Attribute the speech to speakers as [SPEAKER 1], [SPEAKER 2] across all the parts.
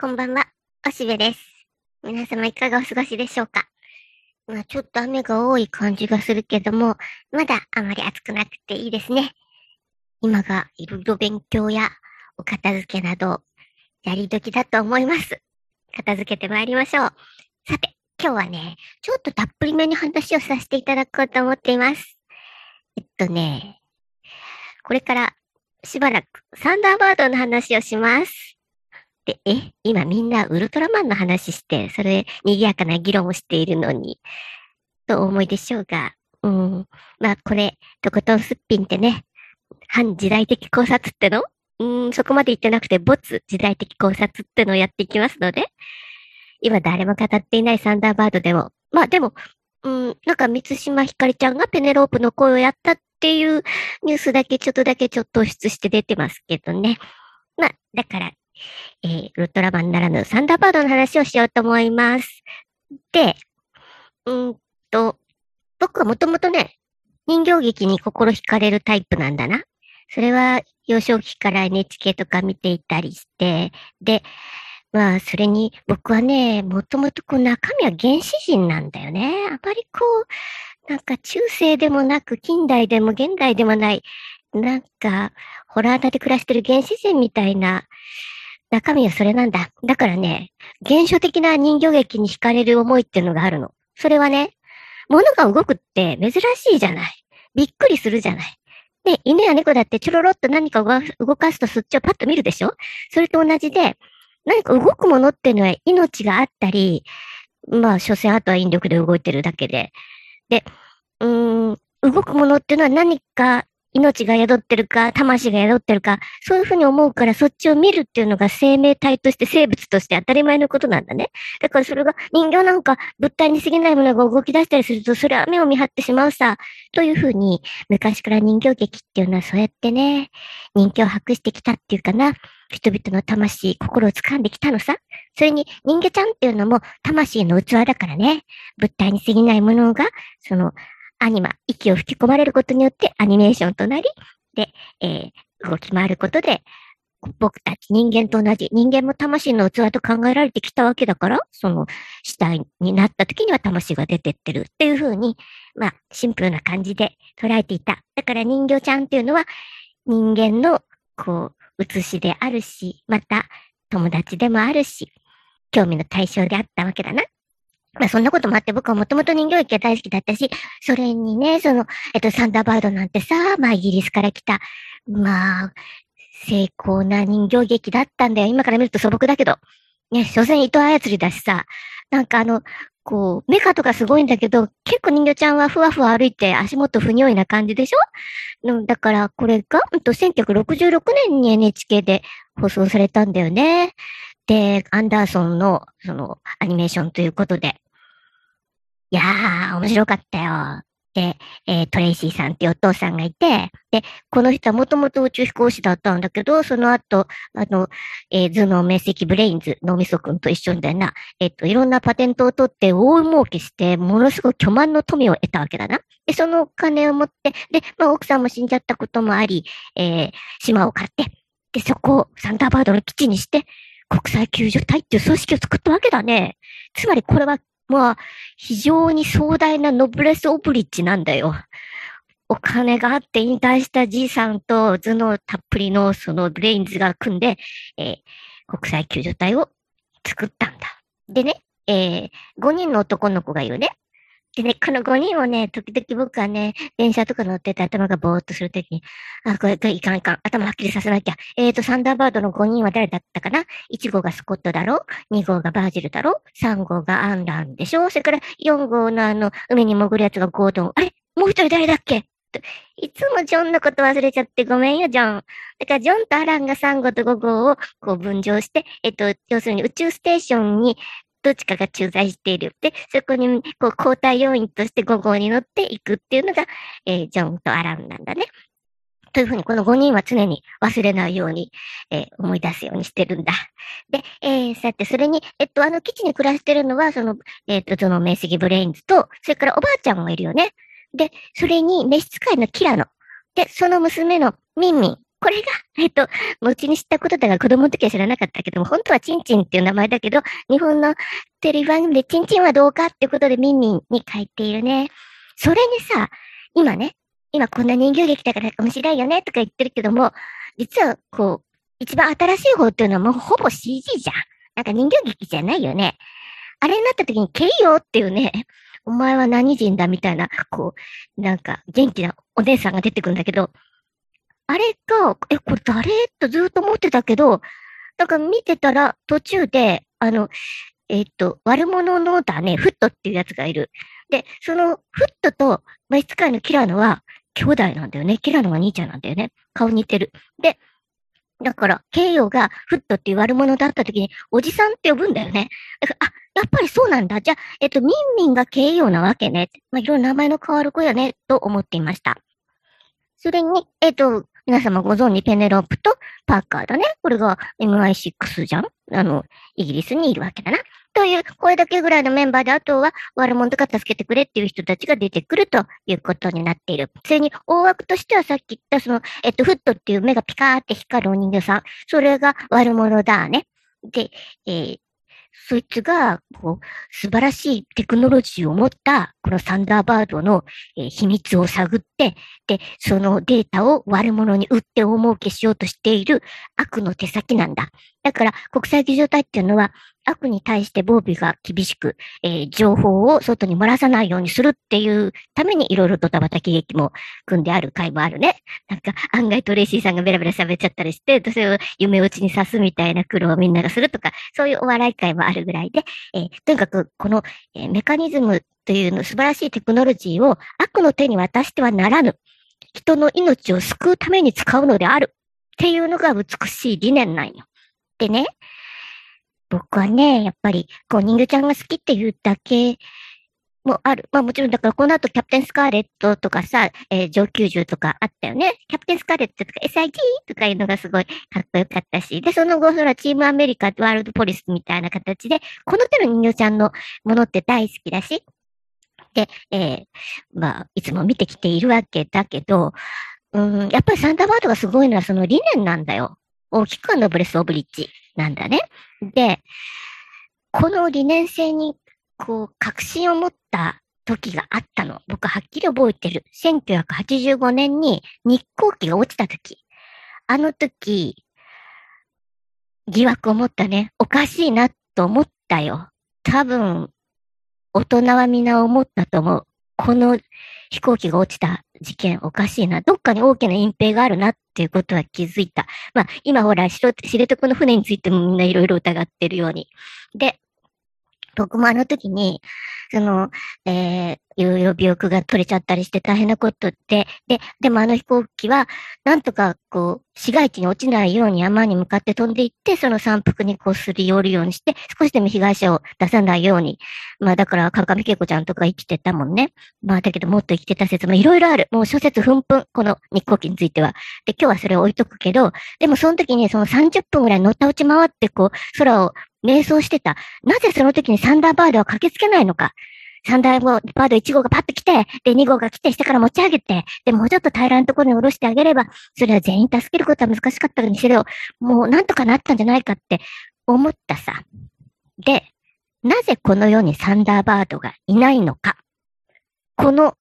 [SPEAKER 1] こんばんは、おしべです。皆様いかがお過ごしでしょうか？まあちょっと雨が多い感じがするけども、まだあまり暑くなくていいですね。今がいろいろ勉強やお片付けなど、やり時だと思います。片付けてまいりましょう。さて、今日はね、ちょっとたっぷりめに話をさせていただこうと思っています。えっとね、これからしばらくサンダーバードの話をします。で、え、今みんなウルトラマンの話して、それ、賑やかな議論をしているのに、とお思いでしょうが、うん、まあこれ、とことんすっぴんってね、反時代的考察っての？うん、そこまで言ってなくて、没時代的考察ってのをやっていきますので、今誰も語っていないサンダーバードでも、まあでも、うん、なんか三島ひかりちゃんがペネロープの声をやったっていうニュースだけちょっとだけちょっと突出して出てますけどね。まあ、だから、えー、ウルトラマンならぬサンダーバードの話をしようと思います。で、うんと、僕はもともとね、人形劇に心惹かれるタイプなんだな。それは幼少期から NHK とか見ていたりして、で、まあ、それに僕はね、もともとこう中身は原始人なんだよね。あまりこう、なんか中世でもなく近代でも現代でもない、なんか、ホラーダで暮らしてる原始人みたいな中身はそれなんだ。だからね、原初的な人形劇に惹かれる思いっていうのがあるの。それはね、物が動くって珍しいじゃない。びっくりするじゃない。で、犬や猫だってちょろろっと何か動か動かすとそっちをパッと見るでしょ？それと同じで、何か動くものっていうのは命があったり、まあ、所詮あとは引力で動いてるだけで。で、うん、動くものっていうのは何か命が宿ってるか、魂が宿ってるか、そういうふうに思うから、そっちを見るっていうのが生命体として、生物として当たり前のことなんだね。だからそれが人形なんか物体に過ぎないものが動き出したりすると、それは目を見張ってしまうさ。というふうに、昔から人形劇っていうのはそうやってね、人気を博してきたっていうかな。人々の魂、心を掴んできたのさ。それに人魚ちゃんっていうのも魂の器だからね。物体に過ぎないものが、その、アニマ、息を吹き込まれることによってアニメーションとなり、で、えー、動き回ることで、僕たち人間と同じ、人間も魂の器と考えられてきたわけだから、その死体になった時には魂が出てってるっていう風に、まあ、シンプルな感じで捉えていた。だから人魚ちゃんっていうのは、人間の、こう、写しであるし、また友達でもあるし、興味の対象であったわけだな。まあそんなこともあって僕はもともと人形劇が大好きだったし、それにね、その、えっと、サンダーバードなんてさ、まあイギリスから来た、まあ、成功な人形劇だったんだよ。今から見ると素朴だけど。ね、所詮糸操りだしさ、なんかあの、こう、メカとかすごいんだけど、結構人形ちゃんはふわふわ歩いて足元不匂いな感じでしょ？だから、これが、うんと、1966年に NHK で放送されたんだよね。で、アンダーソンの、その、アニメーションということで。いやー、面白かったよ。で、えー、トレイシーさんっていうお父さんがいて、で、この人はもともと宇宙飛行士だったんだけど、その後、あの、えー、頭脳明晰ブレインズ、脳みそくんと一緒だよな。えっ、と、いろんなパテントを取って大儲けして、ものすごい巨万の富を得たわけだな。で、そのお金を持って、で、まあ、奥さんも死んじゃったこともあり、えー、島を買って、で、そこをサンダーバードの基地にして、国際救助隊っていう組織を作ったわけだね。つまりこれは、まあ、非常に壮大なノブレス・オブリッジなんだよ。お金があって引退したじいさんと頭脳たっぷりのそのブレインズが組んで、えー、国際救助隊を作ったんだ。でね、えー、5人の男の子がいるね。でね、この5人をね、時々僕はね、電車とか乗ってて頭がぼーっとするときに、あ、これ、これいかんいかん。頭はっきりさせなきゃ。えーと、サンダーバードの5人は誰だったかな ?1 号がスコットだろ ?2 号がバージルだろ ?3 号がアンランでしょ？それから4号のあの、海に潜るやつがゴードン。あれ？もう一人誰だっけ？いつもジョンのこと忘れちゃってごめんよ、ジョン。だから、ジョンとアランが3号と5号をこう分譲して、えっと、要するに宇宙ステーションにどっちかが駐在している。で、そこに、こう、交代要員として5号に乗っていくっていうのが、えー、ジョンとアランなんだね。というふうに、この5人は常に忘れないように、えー、思い出すようにしてるんだ。で、えー、さて、それに、えっと、あの基地に暮らしてるのは、その、えっと、その明晰ブレインズと、それからおばあちゃんもいるよね。で、それに召使いのキラノ。で、その娘のミンミン。これが、えっと、後に知ったことだが子供の時は知らなかったけども、本当はチンチンっていう名前だけど、日本のテレビ番組でチンチンはどうかってことでミンミンに書いているね。それにさ、今ね、今こんな人形劇だから面白いよねとか言ってるけども、実はこう、一番新しい方っていうのはもうほぼ CG じゃん。なんか人形劇じゃないよね。あれになった時に、ケイヨーっていうね、お前は何人だみたいな、こう、なんか元気なお姉さんが出てくるんだけど、あれが、え、これ誰？とずっと思ってたけど、なんか見てたら途中で、あの、えっ、と、悪者のだね、フットっていうやつがいる。で、そのフットと魔術界のキラノは兄弟なんだよね。キラノが兄ちゃんなんだよね。顔似てる。で、だから、ケイヨがフットっていう悪者だった時に、おじさんって呼ぶんだよね。あ、やっぱりそうなんだ。じゃあ、えっと、ミンミンがケイヨなわけね。まあ、いろいろ名前の変わる子やね、と思っていました。それに、えっと、皆様ご存知ペネロープとパーカーだね。これが MI6 じゃん？あの、イギリスにいるわけだな。という、これだけぐらいのメンバーで、あとは悪者とか助けてくれっていう人たちが出てくるということになっている。それに、大枠としてはさっき言った、その、えっと、フットっていう目がピカーって光るお人形さん。それが悪者だね。で、えー、そいつが、こう、素晴らしいテクノロジーを持った、このサンダーバードの、えー、秘密を探って、で、そのデータを悪者に売って大儲けしようとしている悪の手先なんだ。だから、国際議場隊っていうのは、悪に対して防備が厳しく、えー、情報を外に漏らさないようにするっていうためにいろいろとたばたき劇も組んである回もあるね。なんか案外トレイシーさんがベラベラ喋っちゃったりして、それを夢打ちに刺すみたいな苦労をみんながするとか、そういうお笑い会もあるぐらいで、えー、とにかくこの、えー、メカニズムというの素晴らしいテクノロジーを悪の手に渡してはならぬ。人の命を救うために使うのである。っていうのが美しい理念なんよ。でね、僕はね、やっぱり、こう、人魚ちゃんが好きっていうだけもある。まあもちろん、だからこの後キャプテンスカーレットとかさ、えー、上級獣とかあったよね。キャプテンスカーレットとか SIG とかいうのがすごいかっこよかったし。で、その後、そらチームアメリカ、ワールドポリスみたいな形で、この手の人魚ちゃんのものって大好きだし。で、えー、まあ、いつも見てきているわけだけど、うん、やっぱりサンダーバードがすごいのはその理念なんだよ。大きくノブレス・オブリッジなんだね。で、この理念性に、こう、確信を持った時があったの。僕はっきり覚えてる。1985年に日航機が落ちた時。あの時、疑惑を持ったね。おかしいなと思ったよ。多分、大人は皆思ったと思う。この飛行機が落ちた事件おかしいな。どっかに大きな隠蔽があるなっていうことは気づいた。まあ、今ほら、知床の船についてもみんないろいろ疑ってるように。で、僕もあの時に、その、えー、いろいろ病気が取れちゃったりして大変なことって、で、でもあの飛行機は、なんとかこう、市街地に落ちないように山に向かって飛んでいって、その山腹にこうすり寄るようにして、少しでも被害者を出さないように。まあだから、川上恵子ちゃんとか生きてたもんね。まあだけどもっと生きてた説もいろいろある。もう諸説紛紛、この日航機については。で、今日はそれを置いとくけど、でもその時にその30分ぐらい乗った落ち回ってこう、空を瞑想してた。なぜその時にサンダーバードは駆けつけないのか。サンダーバード1号がパッと来て、で、2号が来て、下から持ち上げて、で、もうちょっと平らなところに下ろしてあげれば、それは全員助けることは難しかったのにしろ、もうなんとかなったんじゃないかって思ったさ。で、なぜこの世にサンダーバードがいないのか。この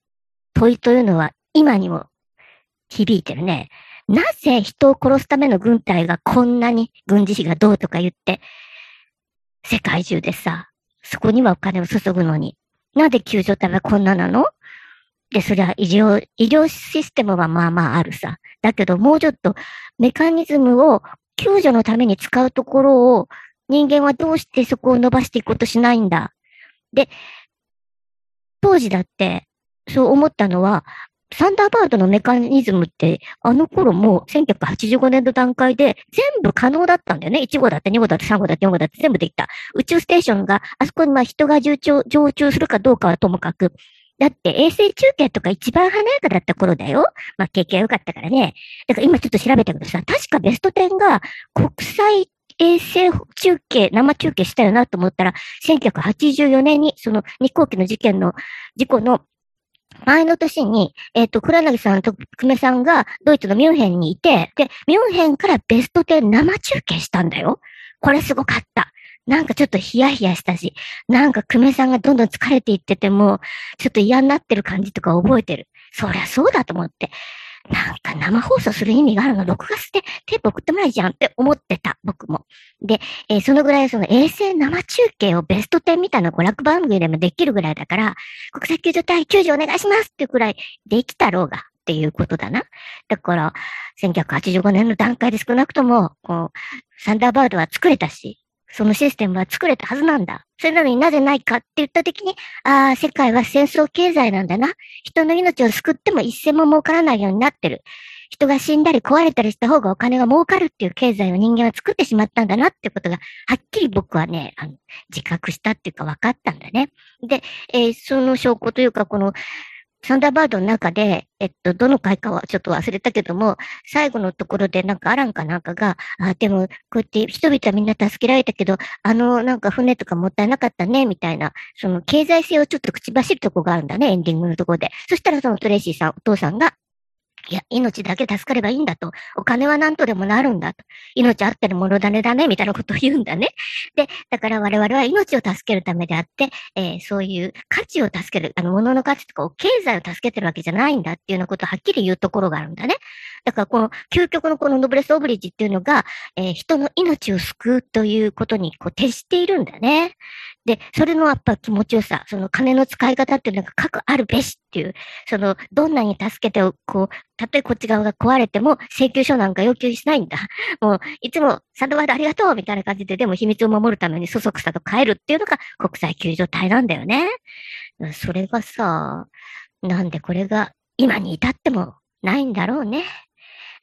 [SPEAKER 1] 問いというのは今にも響いてるね。なぜ人を殺すための軍隊がこんなに軍事費がどうとか言って、世界中でさ、そこにはお金を注ぐのに、なんで救助隊はこんななの？で、そりゃ医療、医療システムはまあまああるさ。だけどもうちょっとメカニズムを救助のために使うところを人間はどうしてそこを伸ばしていくことしないんだ。で、当時だってそう思ったのは、サンダーバードのメカニズムって、あの頃もう1985年の段階で全部可能だったんだよね。1号だって2号だって3号だって4号だって全部できた。宇宙ステーションが、あそこにまあ人が常駐、するかどうかはともかく、だって衛星中継とか一番華やかだった頃だよ。まあ経験良かったからね。だから今ちょっと調べたけどさ、確かベスト10が国際衛星中継、生中継したよなと思ったら、1984年にその日航機の事件の、事故の前の年に、えっ、ー、と、倉柳さんと久米さんがドイツのミュンヘンにいて、で、ミュンヘンからベスト10生中継したんだよ。これすごかった。なんかちょっとヒヤヒヤしたし、なんか久米さんがどんどん疲れていってても、ちょっと嫌になってる感じとか覚えてる。そりゃそうだと思って。なんか生放送する意味があるの、録画してテープ送ってもらいじゃんって思ってた、僕も。で、えー、そのぐらいその衛星生中継をベスト10みたいな娯楽番組でもできるぐらいだから、国際救助隊救助お願いしますっていうくらいできたろうがっていうことだな。だから、1985年の段階で少なくとも、こう、サンダーバードは作れたし、そのシステムは作れたはずなんだ。それなのになぜないかって言ったときに、ああ、世界は戦争経済なんだな。人の命を救っても一銭も儲からないようになってる。人が死んだり壊れたりした方がお金が儲かるっていう経済を人間は作ってしまったんだなってことが、はっきり僕はね、あの、自覚したっていうか分かったんだね。で、えー、その証拠というか、この、サンダーバードの中で、えっと、どの回かはちょっと忘れたけども、最後のところでなんかアランかなんかが、あ、でも、こうやって人々はみんな助けられたけど、あの、なんか船とかもったいなかったね、みたいな、その経済性をちょっと口走るとこがあるんだね、エンディングのところで。そしたらそのトレイシーさん、お父さんが、いや、命だけ助かればいいんだと。お金は何とでもなるんだと。命あってるものだねだね、みたいなことを言うんだね。で、だから我々は命を助けるためであって、えー、そういう価値を助ける、あの、物の価値とか、経済を助けてるわけじゃないんだっていうようなことをはっきり言うところがあるんだね。だからこの究極のこのノブレス・オブリッジっていうのが、えー、人の命を救うということにこう徹しているんだね。で、それのやっぱ気持ちよさ、その金の使い方っていうのが各あるべしっていう、その、どんなに助けて、こう、たとえこっち側が壊れても請求書なんか要求しないんだ。もう、いつもサンドワードありがとうみたいな感じで、でも秘密を守るためにそそくさと帰るっていうのが国際救助隊なんだよね。それがさ、なんでこれが今に至ってもないんだろうね。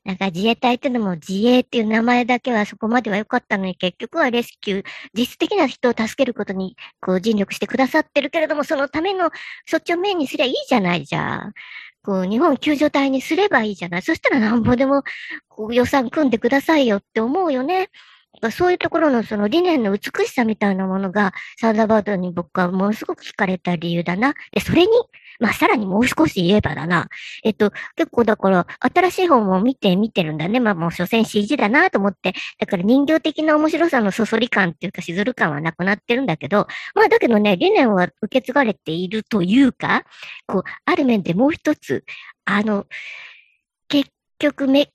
[SPEAKER 1] なんか自衛隊ってのも自衛っていう名前だけはそこまでは良かったのに結局はレスキュー、実質的な人を助けることにこう尽力してくださってるけれども、そのためのそっちをメインにすりゃいいじゃないじゃん。こう日本救助隊にすればいいじゃない。そしたらなんぼでもこう予算組んでくださいよって思うよね。そういうところのその理念の美しさみたいなものが、サンダーバードに僕はものすごく惹かれた理由だな。で、それに、まあ、さらにもう少し言えばだな。えっと、結構だから、新しい本も見て見てるんだね。まあ、もう所詮 CG だなと思って。だから人形的な面白さのそそり感っていうか、しずる感はなくなってるんだけど、まあ、だけどね、理念は受け継がれているというか、こう、ある面でもう一つ、あの、結局め、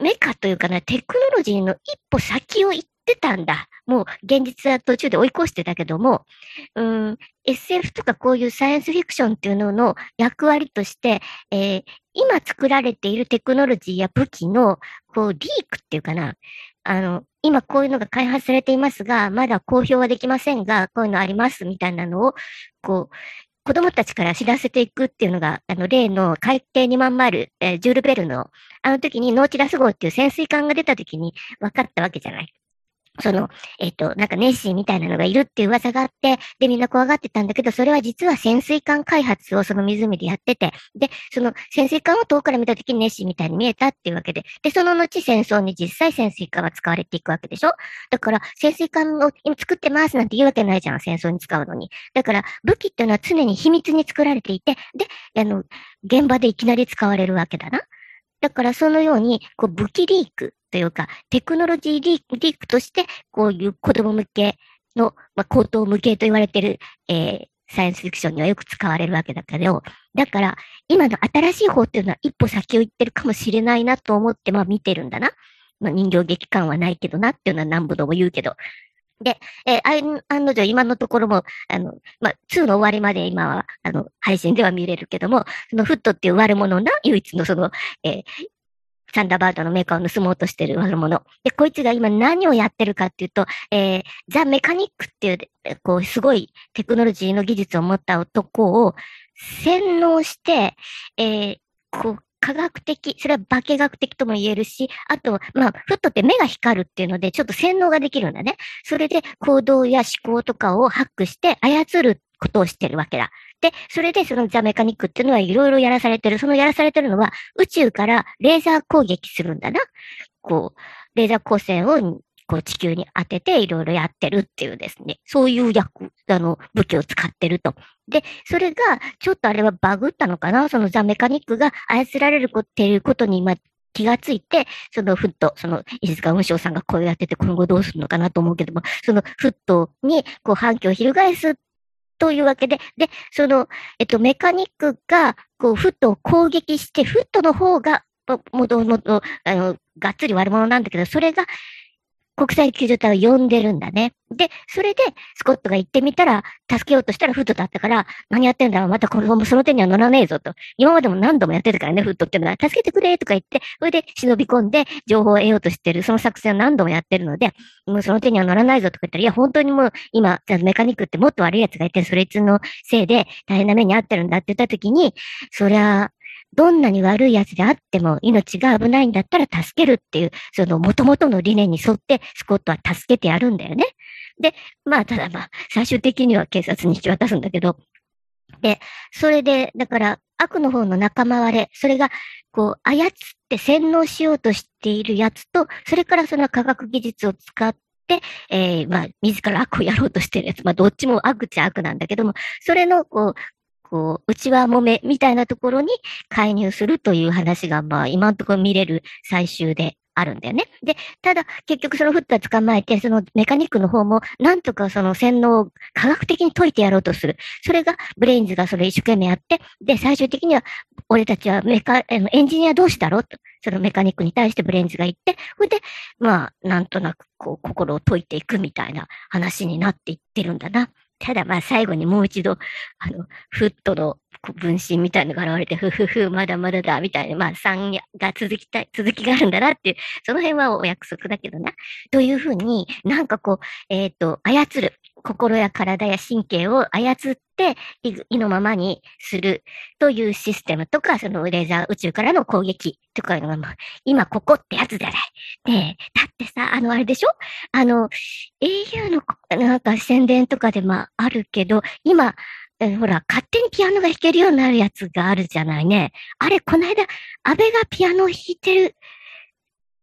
[SPEAKER 1] メカというかな、テクノロジーの一歩先を行ってたんだ。もう現実は途中で追い越してたけども、うん、SF とかこういうサイエンスフィクションっていうのの役割として、えー、今作られているテクノロジーや武器の、こう、リークっていうかな、あの、今こういうのが開発されていますが、まだ公表はできませんが、こういうのありますみたいなのを、こう、子供たちから知らせていくっていうのが、あの、例の海底2万マル、えー、ジュールベルの、あの時にノーチラス号っていう潜水艦が出た時に分かったわけじゃない。その、えっ、ー、と、なんかネッシーみたいなのがいるっていう噂があって、で、みんな怖がってたんだけど、それは実は潜水艦開発をその湖でやってて、で、その潜水艦を遠くから見たときにネッシーみたいに見えたっていうわけで、で、その後戦争に実際潜水艦は使われていくわけでしょ？だから、潜水艦を今作ってますなんて言うわけないじゃん、戦争に使うのに。だから、武器っていうのは常に秘密に作られていて、で、あの、現場でいきなり使われるわけだな。だからそのように、こう武器リークというか、テクノロジーリークとして、こういう子供向けの、まあ、高等向けと言われてる、えー、サイエンスフィクションにはよく使われるわけだけど、だから、今の新しい方っていうのは一歩先を行ってるかもしれないなと思って、まあ見てるんだな。まあ人形劇感はないけどなっていうのは何度も言うけど。で、えー、案の定今のところも、あの、まあ、2の終わりまで今は、あの、配信では見れるけども、そのフットっていう悪者な唯一のその、えー、サンダーバードのメーカーを盗もうとしてる悪者。で、こいつが今何をやってるかっていうと、えー、ザ・メカニックっていう、こう、すごいテクノロジーの技術を持った男を洗脳して、えー、こう、科学的、それは化学的とも言えるし、あと、まあ、フットって目が光るっていうので、ちょっと洗脳ができるんだね。それで行動や思考とかをハックして操ることをしてるわけだ。で、それでそのザメカニックっていうのはいろいろやらされてる。そのやらされてるのは宇宙からレーザー攻撃するんだな。こう、レーザー光線をこう地球に当てていろいろやってるっていうですね。そういう役、あの、武器を使ってると。で、それが、ちょっとあれはバグったのかな？そのザ・メカニックが操られるっていうことに、まあ、気がついて、そのフット、その石塚雲章さんが声をやってて今後どうするのかなと思うけども、そのフットにこう反響を翻すというわけで、で、その、えっと、メカニックが、こう、フットを攻撃して、フットの方が、もともと、あの、がっつり悪者なんだけど、それが、国際救助隊を呼んでるんだね。で、それで、スコットが行ってみたら、助けようとしたらフットだったから、何やってんだろうまたこの、その手には乗らねえぞと。今までも何度もやってたからね、フットっていうのは、助けてくれとか言って、それで忍び込んで情報を得ようとしてる、その作戦を何度もやってるので、もうその手には乗らないぞとか言ったら、いや、本当にもう今、メカニックってもっと悪い奴がいて、それいつのせいで大変な目に遭ってるんだって言った時に、そりゃ、どんなに悪い奴であっても命が危ないんだったら助けるっていう、その元々の理念に沿ってスコットは助けてやるんだよね。で、まあ、ただまあ、最終的には警察に引き渡すんだけど、で、それで、だから、悪の方の仲間割れ、それが、こう、操って洗脳しようとしているやつと、それからその科学技術を使って、えー、まあ、自ら悪をやろうとしてるやつ。まあ、どっちも悪っちゃ悪なんだけども、それの、こう、こう、内輪揉めみたいなところに介入するという話が、まあ、今のところ見れる最終であるんだよね。で、ただ、結局そのフッドは捕まえて、そのメカニックの方も、なんとかその洗脳を科学的に解いてやろうとする。それが、ブレインズがそれ一生懸命やって、で、最終的には、俺たちはメカ、エンジニア同士だろうと、そのメカニックに対してブレインズが言って、それで、まあ、なんとなく、こう、心を解いていくみたいな話になっていってるんだな。ただまあ最後にもう一度、あの、フッドの分身みたいのが現れて、ふふふ、まだまだだ、みたいな、まあ3が続きたい、続きがあるんだなっていう、その辺はお約束だけどな。というふうになんかこう、えっ、ー、と、操る。心や体や神経を操って意のままにするというシステムとか、そのレーザー宇宙からの攻撃とかのが、ま、今ここってやつじゃない。ねだってさ、あの、あれでしょ？あの、au のなんか宣伝とかでまああるけど、今、ほら、勝手にピアノが弾けるようになるやつがあるじゃないね。あれ、この間、安倍がピアノを弾いてる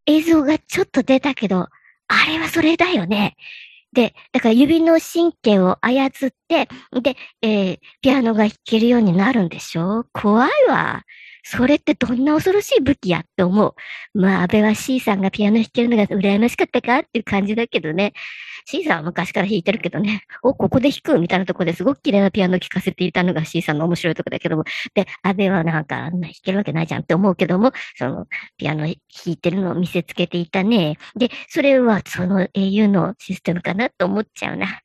[SPEAKER 1] 映像がちょっと出たけど、あれはそれだよね。で、だから指の神経を操って、で、えー、ピアノが弾けるようになるんでしょ？怖いわ。それってどんな恐ろしい武器やって思う。まあ、安倍は C さんがピアノ弾けるのが羨ましかったかっていう感じだけどね。C さんは昔から弾いてるけどね。お、ここで弾くみたいなとこですごく綺麗なピアノを聴かせていたのが C さんの面白いとこだけども。で、安倍はなんかあんな弾けるわけないじゃんって思うけども、その、ピアノ弾いてるのを見せつけていたね。で、それはその au のシステムかなと思っちゃうな。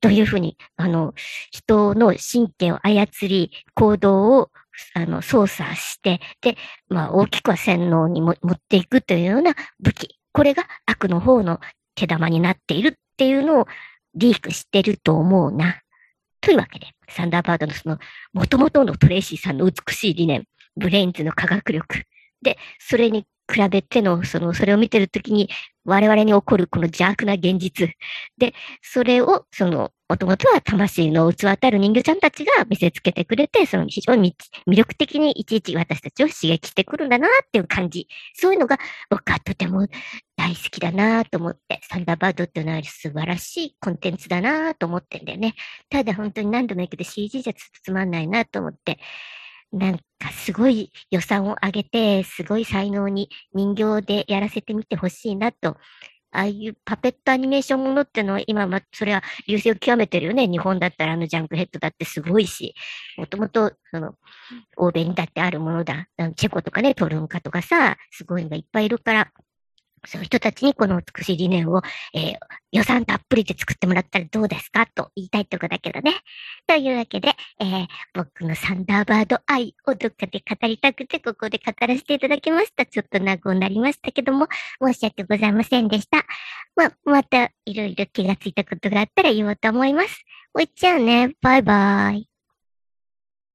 [SPEAKER 1] というふうに、あの、人の神経を操り、行動をあの、操作して、で、まあ、大きくは洗脳に持っていくというような武器。これが悪の方の手玉になっているっていうのをリークしてると思うな。というわけで、サンダーバードのその、元々のトレイシーさんの美しい理念、ブレインズの科学力。で、それに比べての、その、それを見てるときに、我々に起こるこの邪悪な現実。で、それを、その、もともとは魂の器たる人形ちゃんたちが見せつけてくれて、その非常に魅力的にいちいち私たちを刺激してくるんだなっていう感じ。そういうのが僕はとても大好きだなと思って、サンダーバードっていうのは素晴らしいコンテンツだなと思ってんだよね。ただ本当に何度も言うけど CG じゃつまんないなと思って、なんかすごい予算を上げて、すごい才能に人形でやらせてみてほしいなと。ああいうパペットアニメーションものってのは今、ま、それは流星を極めてるよね。日本だったらあのジャンクヘッドだってすごいし、もともと、その、欧米にだってあるものだ。チェコとかね、トルンカとかさ、すごいのがいっぱいいるから、そういう人たちにこの美しい理念を、えー、予算たっぷりで作ってもらったらどうですかと言いたいとこだけどね。というわけで、えー、僕のサンダーバード愛をどっかで語りたくて、ここで語らせていただきました。ちょっと長くなりましたけども、申し訳ございませんでした。ままたいろいろ気がついたことがあったら言おうと思います。おいっちゃうね。バイバイ。